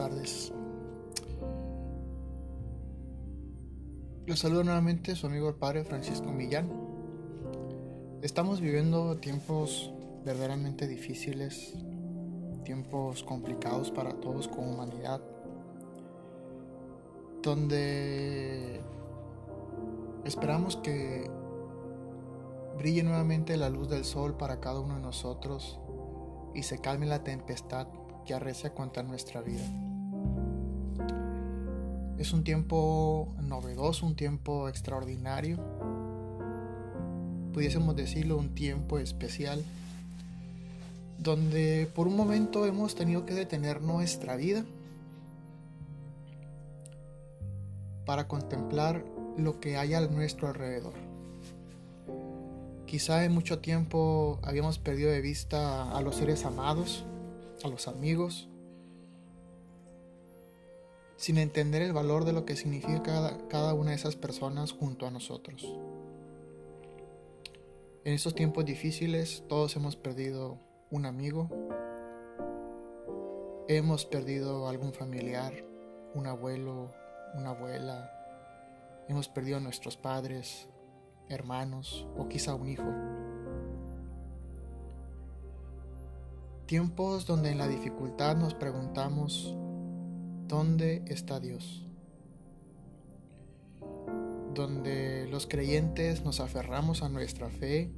tardes. Los saludo nuevamente su amigo el padre Francisco Millán. Estamos viviendo tiempos verdaderamente difíciles, tiempos complicados para todos como humanidad, donde esperamos que brille nuevamente la luz del sol para cada uno de nosotros y se calme la tempestad que arrecia contra nuestra vida. Es un tiempo novedoso, un tiempo extraordinario, pudiésemos decirlo, un tiempo especial, donde por un momento hemos tenido que detener nuestra vida para contemplar lo que hay a nuestro alrededor. Quizá en mucho tiempo habíamos perdido de vista a los seres amados, a los amigos, sin entender el valor de lo que significa cada, una de esas personas junto a nosotros. En estos tiempos difíciles todos hemos perdido un amigo, hemos perdido algún familiar, un abuelo, una abuela, hemos perdido a nuestros padres, hermanos o quizá un hijo. Tiempos donde en la dificultad nos preguntamos, ¿dónde está Dios? Donde los creyentes nos aferramos a nuestra fe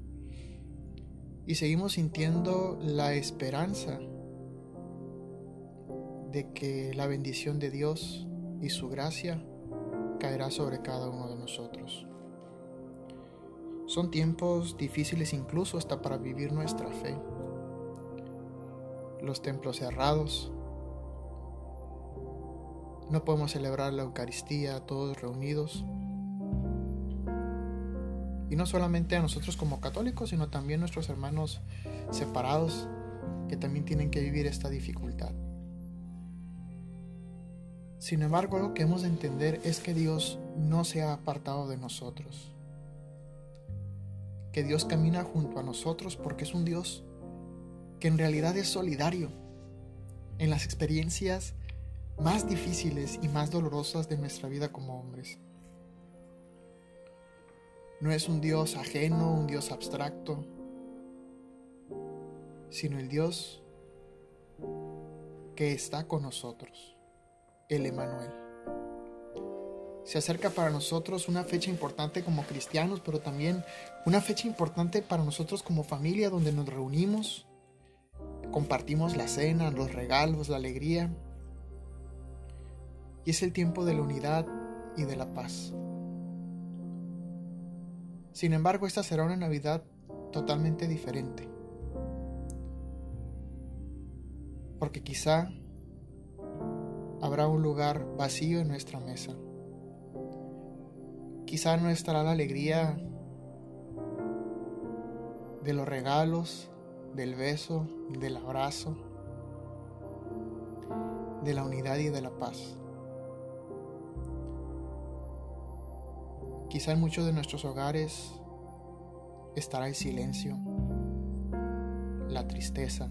y seguimos sintiendo la esperanza de que la bendición de Dios y su gracia caerá sobre cada uno de nosotros. Son tiempos difíciles incluso hasta para vivir nuestra fe los templos cerrados. No podemos celebrar la Eucaristía todos reunidos. Y no solamente a nosotros como católicos, sino también a nuestros hermanos separados que también tienen que vivir esta dificultad. Sin embargo, lo que hemos de entender es que Dios no se ha apartado de nosotros. Que Dios camina junto a nosotros porque es un Dios que en realidad es solidario en las experiencias más difíciles y más dolorosas de nuestra vida como hombres. No es un Dios ajeno, un Dios abstracto, sino el Dios que está con nosotros, el Emanuel. Se acerca para nosotros una fecha importante como cristianos, pero también una fecha importante para nosotros como familia donde nos reunimos compartimos la cena, los regalos, la alegría. Y es el tiempo de la unidad y de la paz. Sin embargo, esta será una Navidad totalmente diferente. Porque quizá habrá un lugar vacío en nuestra mesa. Quizá no estará la alegría de los regalos, del beso, del abrazo, de la unidad y de la paz. Quizá en muchos de nuestros hogares estará el silencio, la tristeza,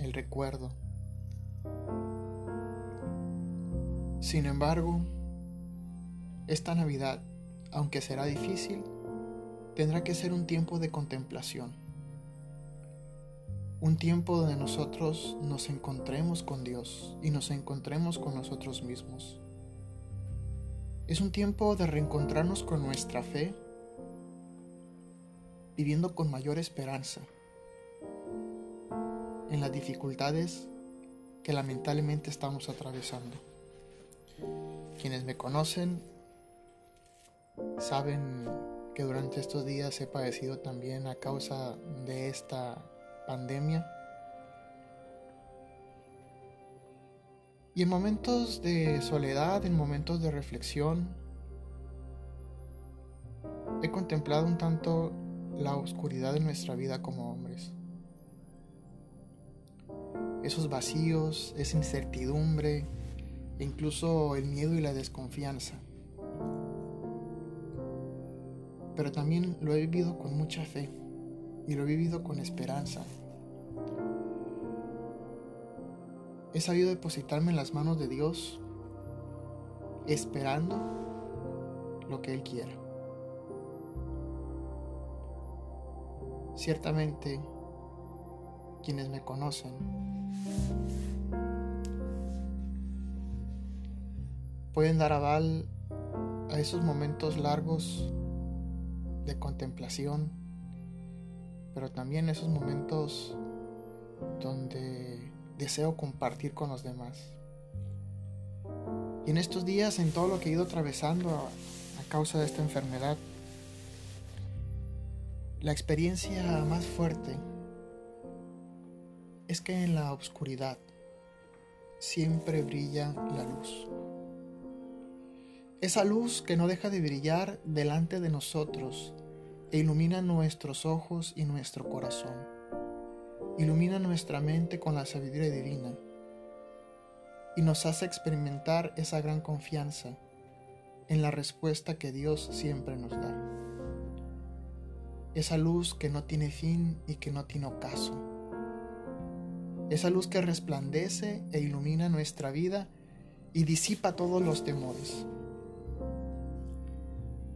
el recuerdo. Sin embargo, esta Navidad, aunque será difícil, tendrá que ser un tiempo de contemplación un tiempo donde nosotros nos encontremos con Dios y nos encontremos con nosotros mismos. Es un tiempo de reencontrarnos con nuestra fe, viviendo con mayor esperanza en las dificultades que lamentablemente estamos atravesando. Quienes me conocen saben que durante estos días he padecido también a causa de esta pandemia. Y en momentos de soledad, en momentos de reflexión, he contemplado un tanto la oscuridad de nuestra vida como hombres. Esos vacíos, esa incertidumbre, e incluso el miedo y la desconfianza. Pero también lo he vivido con mucha fe y lo he vivido con esperanza. He sabido depositarme en las manos de Dios esperando lo que Él quiera. Ciertamente, quienes me conocen pueden dar aval a esos momentos largos de contemplación, pero también esos momentos donde deseo compartir con los demás. Y en estos días, en todo lo que he ido atravesando a, causa de esta enfermedad, la experiencia más fuerte es que en la oscuridad siempre brilla la luz. Esa luz que no deja de brillar delante de nosotros e ilumina nuestros ojos y nuestro corazón. Ilumina nuestra mente con la sabiduría divina y nos hace experimentar esa gran confianza en la respuesta que Dios siempre nos da. Esa luz que no tiene fin y que no tiene ocaso. Esa luz que resplandece e ilumina nuestra vida y disipa todos los temores.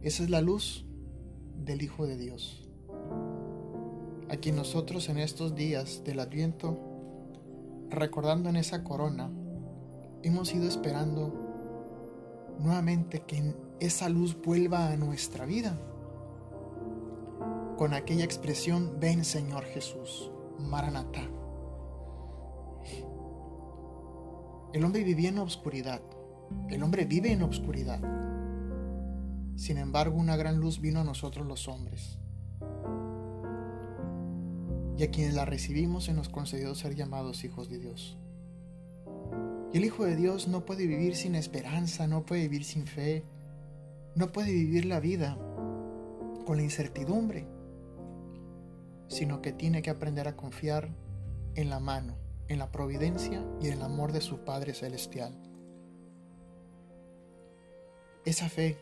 Esa es la luz del Hijo de Dios, a quien nosotros en estos días del Adviento, recordando en esa corona, hemos ido esperando nuevamente que esa luz vuelva a nuestra vida, con aquella expresión, ven Señor Jesús, Maranatá. El hombre vivía en obscuridad, el hombre vive en obscuridad sin embargo, una gran luz vino a nosotros los hombres. Y a quienes la recibimos se nos concedió ser llamados hijos de Dios. Y el Hijo de Dios no puede vivir sin esperanza, no puede vivir sin fe, no puede vivir la vida con la incertidumbre, sino que tiene que aprender a confiar en la mano, en la providencia y en el amor de su Padre Celestial. Esa fe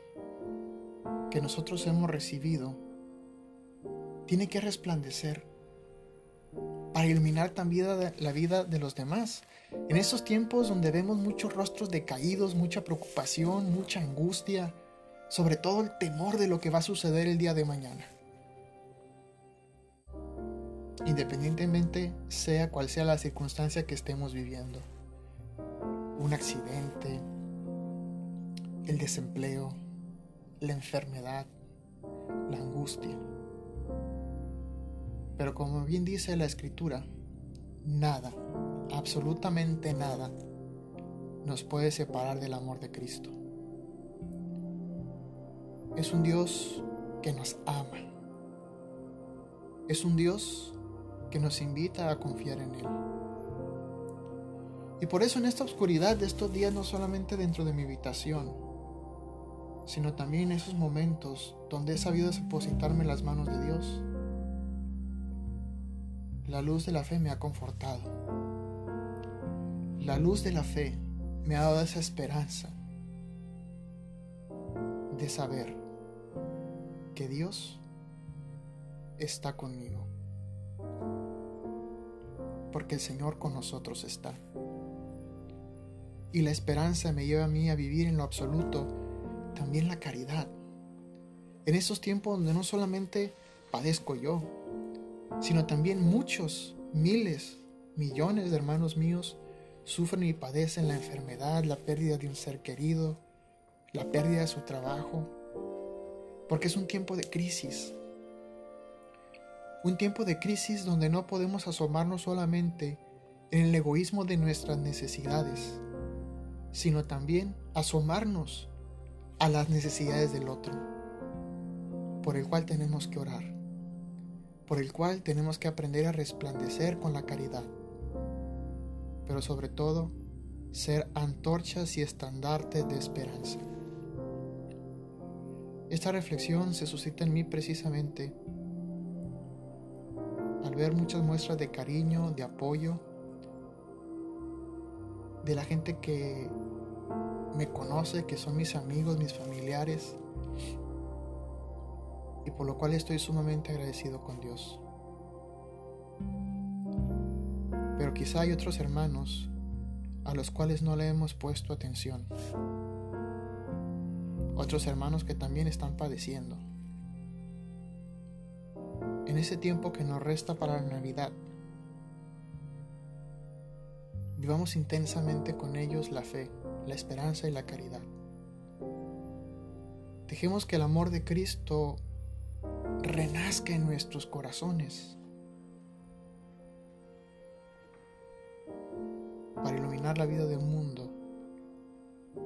que nosotros hemos recibido tiene que resplandecer para iluminar también la vida de los demás. En estos tiempos donde vemos muchos rostros decaídos, mucha preocupación, mucha angustia, sobre todo el temor de lo que va a suceder el día de mañana. Independientemente sea cual sea la circunstancia que estemos viviendo. Un accidente, el desempleo, la enfermedad, la angustia. Pero como bien dice la escritura, nada, absolutamente nada, nos puede separar del amor de Cristo. Es un Dios que nos ama. Es un Dios que nos invita a confiar en Él. Y por eso en esta oscuridad de estos días, no solamente dentro de mi habitación, sino también en esos momentos donde he sabido depositarme en las manos de Dios. La luz de la fe me ha confortado. La luz de la fe me ha dado esa esperanza de saber que Dios está conmigo. Porque el Señor con nosotros está. Y la esperanza me lleva a mí a vivir en lo absoluto también la caridad. En esos tiempos donde no solamente padezco yo, sino también muchos, miles, millones de hermanos míos sufren y padecen la enfermedad, la pérdida de un ser querido, la pérdida de su trabajo, porque es un tiempo de crisis. Un tiempo de crisis donde no podemos asomarnos solamente en el egoísmo de nuestras necesidades, sino también asomarnos a las necesidades del otro, por el cual tenemos que orar, por el cual tenemos que aprender a resplandecer con la caridad, pero sobre todo ser antorchas y estandartes de esperanza. Esta reflexión se suscita en mí precisamente al ver muchas muestras de cariño, de apoyo, de la gente que me conoce, que son mis amigos, mis familiares, y por lo cual estoy sumamente agradecido con Dios. Pero quizá hay otros hermanos a los cuales no le hemos puesto atención. Otros hermanos que también están padeciendo. En ese tiempo que nos resta para la Navidad, vivamos intensamente con ellos la fe, la esperanza y la caridad. Dejemos que el amor de Cristo renazca en nuestros corazones para iluminar la vida de un mundo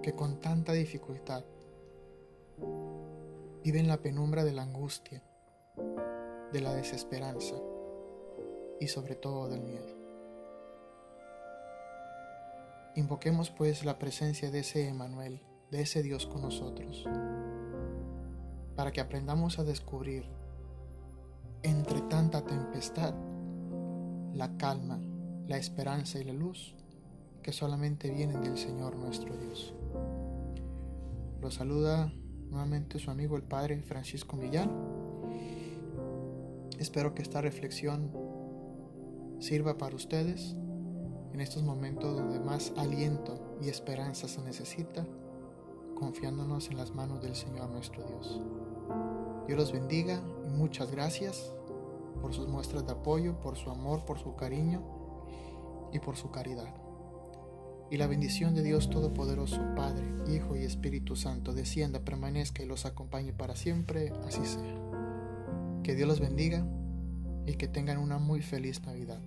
que con tanta dificultad vive en la penumbra de la angustia, de la desesperanza y sobre todo del miedo. Invoquemos pues la presencia de ese Emanuel, de ese Dios con nosotros, para que aprendamos a descubrir entre tanta tempestad la calma, la esperanza y la luz que solamente vienen del Señor nuestro Dios. Lo saluda nuevamente su amigo el Padre Francisco Millán. Espero que esta reflexión sirva para ustedes en estos momentos donde más aliento y esperanza se necesita, confiándonos en las manos del Señor nuestro Dios. Dios los bendiga muchas gracias por sus muestras de apoyo, por su amor, por su cariño y por su caridad. Y la bendición de Dios Todopoderoso, Padre, Hijo y Espíritu Santo, descienda, permanezca y los acompañe para siempre, así sea. Que Dios los bendiga y que tengan una muy feliz Navidad.